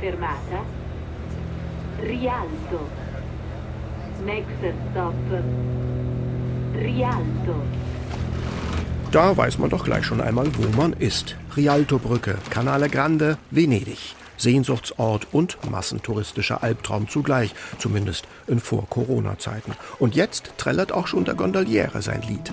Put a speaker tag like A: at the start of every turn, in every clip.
A: fermata. Rialto. Next stop. Rialto.
B: Da weiß man doch gleich schon einmal, wo man ist. Rialto-Brücke, Canale Grande, Venedig. Sehnsuchtsort und massentouristischer Albtraum zugleich, zumindest in Vor-Corona-Zeiten. Und jetzt trällert auch schon der Gondoliere sein Lied.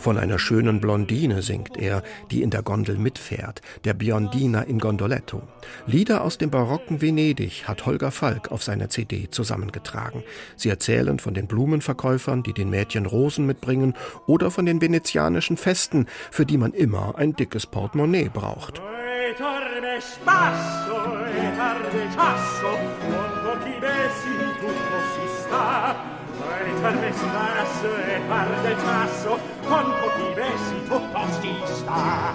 B: Von einer schönen Blondine singt er, die in der Gondel mitfährt, der Biondina in Gondoletto. Lieder aus dem barocken Venedig hat Holger Falk auf seiner CD zusammengetragen. Sie erzählen von den Blumenverkäufern, die den Mädchen Rosen mitbringen, oder von den venezianischen Festen, für die man immer ein dickes Portemonnaie braucht. Spasso,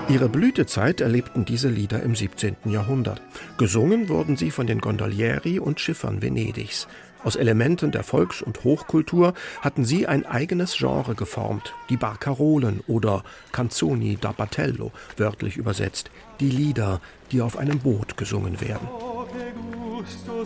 B: Ihre Blütezeit erlebten diese Lieder im 17. Jahrhundert. Gesungen wurden sie von den Gondolieri und Schiffern Venedigs. Aus Elementen der Volks- und Hochkultur hatten sie ein eigenes Genre geformt, die Barcarolen oder Canzoni da Battello, wörtlich übersetzt, die Lieder, die auf einem Boot gesungen werden. Oh,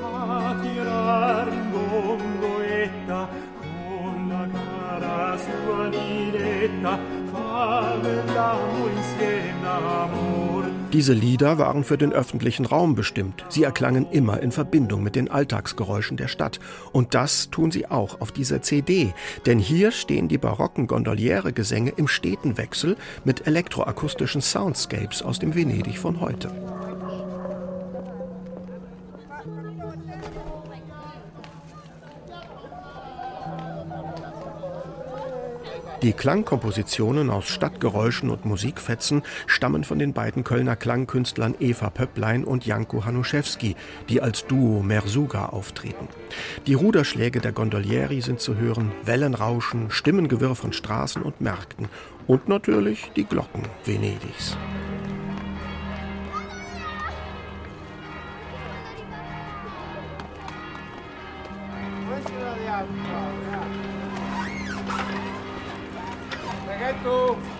B: a tirar in gongoetta con la cara sua Niletta favellamo insieme amor. Diese Lieder waren für den öffentlichen Raum bestimmt. Sie erklangen immer in Verbindung mit den Alltagsgeräuschen der Stadt. Und das tun sie auch auf dieser CD. Denn hier stehen die barocken Gondoliere-Gesänge im steten Wechsel mit elektroakustischen Soundscapes aus dem Venedig von heute. Die Klangkompositionen aus Stadtgeräuschen und Musikfetzen stammen von den beiden Kölner Klangkünstlern Eva Pöpplein und Janko Hanuszewski, die als Duo Mersuga auftreten. Die Ruderschläge der Gondolieri sind zu hören, Wellenrauschen, Stimmengewirr von Straßen und Märkten und natürlich die Glocken Venedigs.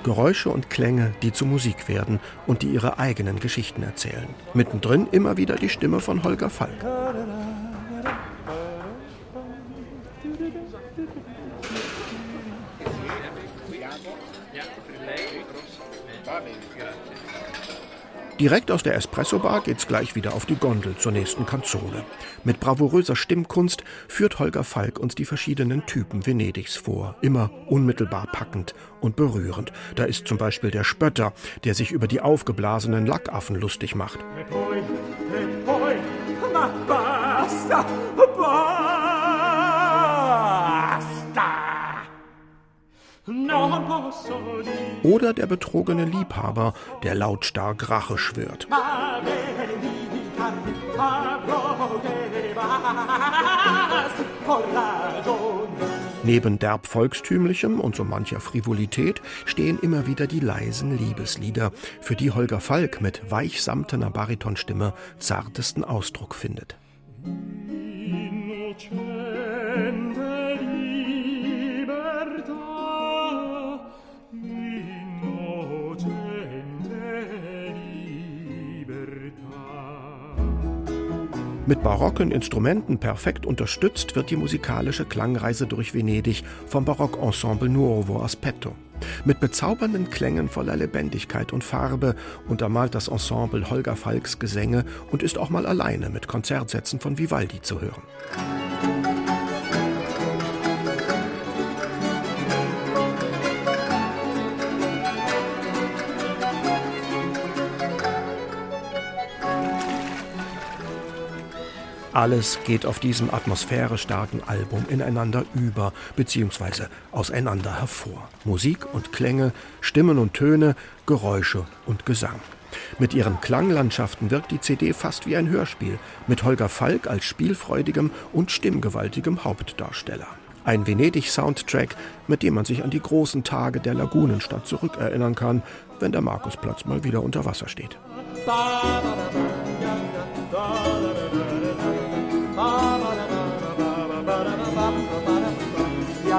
B: Geräusche und Klänge, die zu Musik werden und die ihre eigenen Geschichten erzählen. Mittendrin immer wieder die Stimme von Holger Falk. Direkt aus der Espresso-Bar geht's gleich wieder auf die Gondel zur nächsten Kanzone. Mit bravouröser Stimmkunst führt Holger Falk uns die verschiedenen Typen Venedigs vor, immer unmittelbar packend und berührend. Da ist zum Beispiel der Spötter, der sich über die aufgeblasenen Lackaffen lustig macht. basta, oder der betrogene Liebhaber, der lautstark Rache schwört. Neben derb volkstümlichem und so mancher Frivolität stehen immer wieder die leisen Liebeslieder, für die Holger Falk mit weichsamtener Baritonstimme zartesten Ausdruck findet. Mit barocken Instrumenten perfekt unterstützt wird die musikalische Klangreise durch Venedig vom Barockensemble Nuovo Aspetto. Mit bezaubernden Klängen voller Lebendigkeit und Farbe untermalt das Ensemble Holger Falks Gesänge und ist auch mal alleine mit Konzertsätzen von Vivaldi zu hören. Alles geht auf diesem atmosphärestarken Album ineinander über bzw. auseinander hervor. Musik und Klänge, Stimmen und Töne, Geräusche und Gesang. Mit ihren Klanglandschaften wirkt die CD fast wie ein Hörspiel, mit Holger Falk als spielfreudigem und stimmgewaltigem Hauptdarsteller. Ein Venedig-Soundtrack, mit dem man sich an die großen Tage der Lagunenstadt zurückerinnern kann, wenn der Markusplatz mal wieder unter Wasser steht.